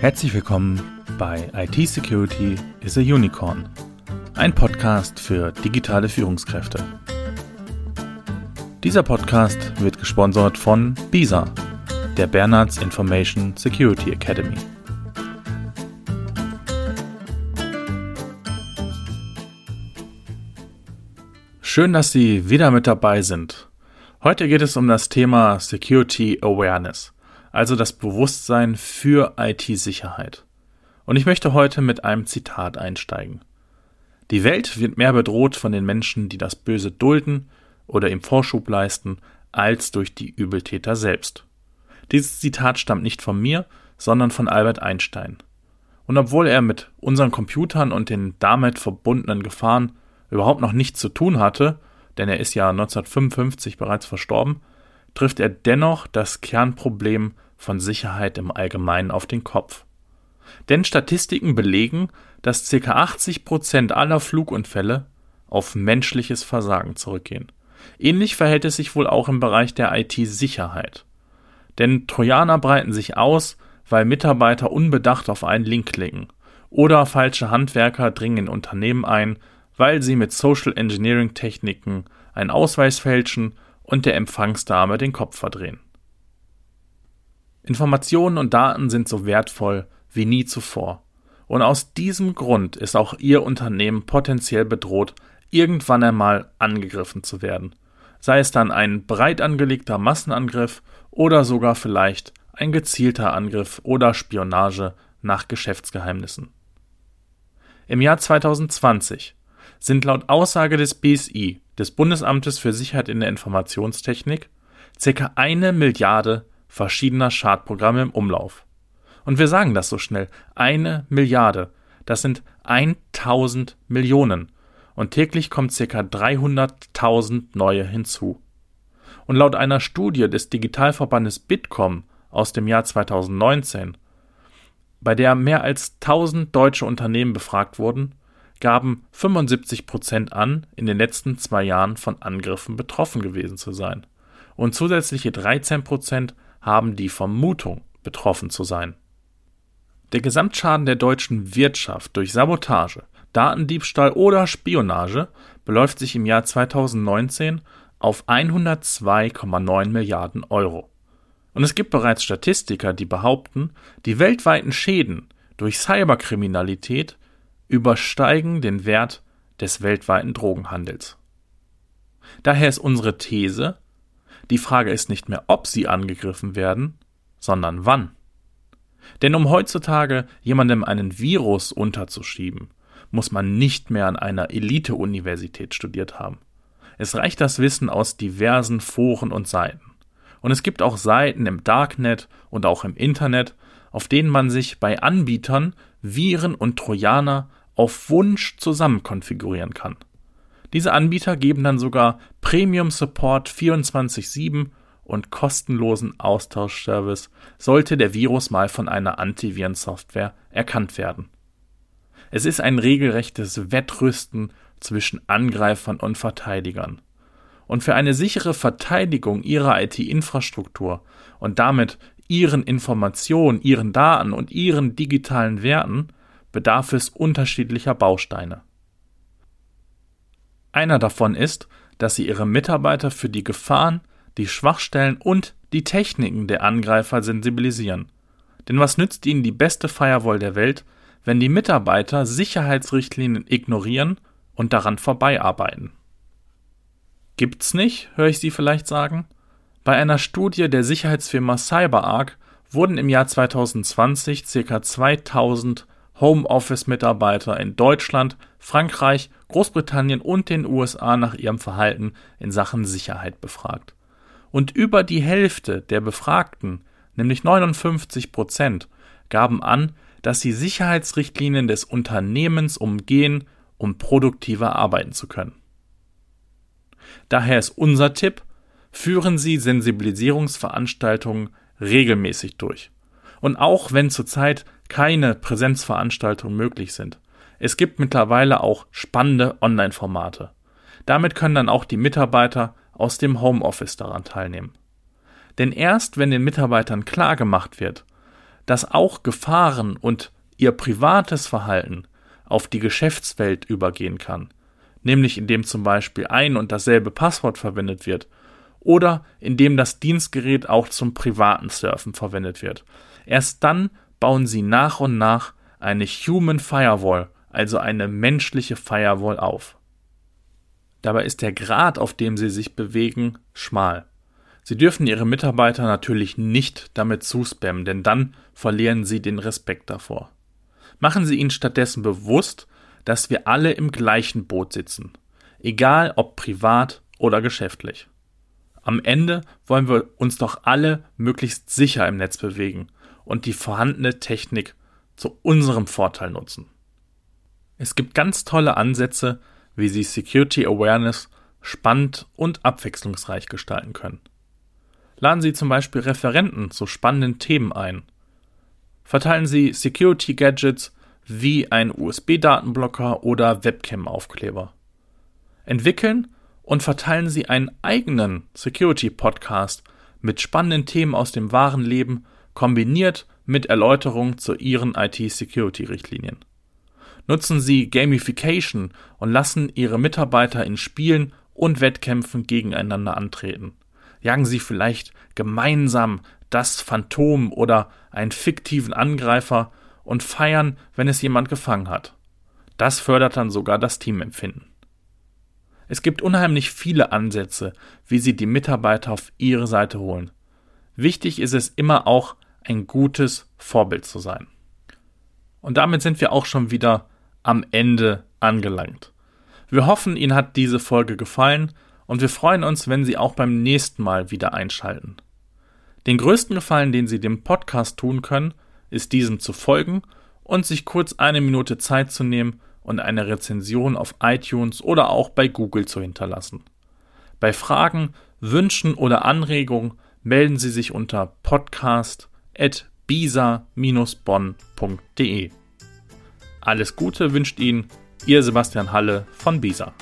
Herzlich willkommen bei IT Security is a Unicorn, ein Podcast für digitale Führungskräfte. Dieser Podcast wird gesponsert von BISA, der Bernards Information Security Academy. Schön, dass Sie wieder mit dabei sind. Heute geht es um das Thema Security Awareness also das Bewusstsein für IT-Sicherheit. Und ich möchte heute mit einem Zitat einsteigen. Die Welt wird mehr bedroht von den Menschen, die das Böse dulden oder ihm Vorschub leisten, als durch die Übeltäter selbst. Dieses Zitat stammt nicht von mir, sondern von Albert Einstein. Und obwohl er mit unseren Computern und den damit verbundenen Gefahren überhaupt noch nichts zu tun hatte, denn er ist ja 1955 bereits verstorben, trifft er dennoch das Kernproblem von Sicherheit im Allgemeinen auf den Kopf. Denn Statistiken belegen, dass ca. 80 Prozent aller Flugunfälle auf menschliches Versagen zurückgehen. Ähnlich verhält es sich wohl auch im Bereich der IT-Sicherheit. Denn Trojaner breiten sich aus, weil Mitarbeiter unbedacht auf einen Link klicken. Oder falsche Handwerker dringen in Unternehmen ein, weil sie mit Social Engineering Techniken einen Ausweis fälschen und der Empfangsdame den Kopf verdrehen. Informationen und Daten sind so wertvoll wie nie zuvor. Und aus diesem Grund ist auch Ihr Unternehmen potenziell bedroht, irgendwann einmal angegriffen zu werden. Sei es dann ein breit angelegter Massenangriff oder sogar vielleicht ein gezielter Angriff oder Spionage nach Geschäftsgeheimnissen. Im Jahr 2020 sind laut Aussage des BSI, des Bundesamtes für Sicherheit in der Informationstechnik, ca. eine Milliarde verschiedener Schadprogramme im Umlauf. Und wir sagen das so schnell, eine Milliarde, das sind 1000 Millionen. Und täglich kommt ca. 300.000 neue hinzu. Und laut einer Studie des Digitalverbandes Bitkom aus dem Jahr 2019, bei der mehr als 1000 deutsche Unternehmen befragt wurden, gaben 75 Prozent an, in den letzten zwei Jahren von Angriffen betroffen gewesen zu sein. Und zusätzliche 13 Prozent haben die Vermutung, betroffen zu sein. Der Gesamtschaden der deutschen Wirtschaft durch Sabotage, Datendiebstahl oder Spionage beläuft sich im Jahr 2019 auf 102,9 Milliarden Euro. Und es gibt bereits Statistiker, die behaupten, die weltweiten Schäden durch Cyberkriminalität übersteigen den Wert des weltweiten Drogenhandels. Daher ist unsere These, die Frage ist nicht mehr, ob sie angegriffen werden, sondern wann. Denn um heutzutage jemandem einen Virus unterzuschieben, muss man nicht mehr an einer Elite-Universität studiert haben. Es reicht das Wissen aus diversen Foren und Seiten. Und es gibt auch Seiten im Darknet und auch im Internet, auf denen man sich bei Anbietern Viren und Trojaner auf Wunsch zusammen konfigurieren kann. Diese Anbieter geben dann sogar Premium Support 24/7 und kostenlosen Austauschservice, sollte der Virus mal von einer Antivirensoftware erkannt werden. Es ist ein regelrechtes Wettrüsten zwischen Angreifern und Verteidigern. Und für eine sichere Verteidigung ihrer IT-Infrastruktur und damit ihren Informationen, ihren Daten und ihren digitalen Werten bedarf es unterschiedlicher Bausteine. Einer davon ist, dass sie ihre Mitarbeiter für die Gefahren, die Schwachstellen und die Techniken der Angreifer sensibilisieren. Denn was nützt ihnen die beste Firewall der Welt, wenn die Mitarbeiter Sicherheitsrichtlinien ignorieren und daran vorbeiarbeiten? Gibt's nicht, höre ich Sie vielleicht sagen? Bei einer Studie der Sicherheitsfirma CyberArk wurden im Jahr 2020 ca. 2000 Homeoffice-Mitarbeiter in Deutschland, Frankreich, Großbritannien und den USA nach ihrem Verhalten in Sachen Sicherheit befragt. Und über die Hälfte der Befragten, nämlich 59 Prozent, gaben an, dass sie Sicherheitsrichtlinien des Unternehmens umgehen, um produktiver arbeiten zu können. Daher ist unser Tipp, führen Sie Sensibilisierungsveranstaltungen regelmäßig durch. Und auch wenn zurzeit keine Präsenzveranstaltungen möglich sind. Es gibt mittlerweile auch spannende Online-Formate. Damit können dann auch die Mitarbeiter aus dem Homeoffice daran teilnehmen. Denn erst wenn den Mitarbeitern klar gemacht wird, dass auch Gefahren und ihr privates Verhalten auf die Geschäftswelt übergehen kann, nämlich indem zum Beispiel ein und dasselbe Passwort verwendet wird oder indem das Dienstgerät auch zum privaten Surfen verwendet wird. Erst dann bauen sie nach und nach eine Human Firewall, also eine menschliche Firewall auf. Dabei ist der Grad, auf dem sie sich bewegen, schmal. Sie dürfen ihre Mitarbeiter natürlich nicht damit zuspammen, denn dann verlieren sie den Respekt davor. Machen Sie ihnen stattdessen bewusst, dass wir alle im gleichen Boot sitzen, egal ob privat oder geschäftlich. Am Ende wollen wir uns doch alle möglichst sicher im Netz bewegen und die vorhandene Technik zu unserem Vorteil nutzen. Es gibt ganz tolle Ansätze, wie Sie Security Awareness spannend und abwechslungsreich gestalten können. Laden Sie zum Beispiel Referenten zu spannenden Themen ein. Verteilen Sie Security Gadgets wie ein USB-Datenblocker oder Webcam-Aufkleber. Entwickeln und verteilen Sie einen eigenen Security-Podcast mit spannenden Themen aus dem wahren Leben, kombiniert mit Erläuterungen zu Ihren IT-Security-Richtlinien. Nutzen Sie Gamification und lassen Ihre Mitarbeiter in Spielen und Wettkämpfen gegeneinander antreten. Jagen Sie vielleicht gemeinsam das Phantom oder einen fiktiven Angreifer und feiern, wenn es jemand gefangen hat. Das fördert dann sogar das Teamempfinden. Es gibt unheimlich viele Ansätze, wie Sie die Mitarbeiter auf Ihre Seite holen. Wichtig ist es immer auch, ein gutes Vorbild zu sein. Und damit sind wir auch schon wieder am Ende angelangt. Wir hoffen, Ihnen hat diese Folge gefallen und wir freuen uns, wenn Sie auch beim nächsten Mal wieder einschalten. Den größten Gefallen, den Sie dem Podcast tun können, ist diesem zu folgen und sich kurz eine Minute Zeit zu nehmen und eine Rezension auf iTunes oder auch bei Google zu hinterlassen. Bei Fragen, Wünschen oder Anregungen melden Sie sich unter podcast.bisa-bonn.de. Alles Gute wünscht Ihnen Ihr Sebastian Halle von Bisa.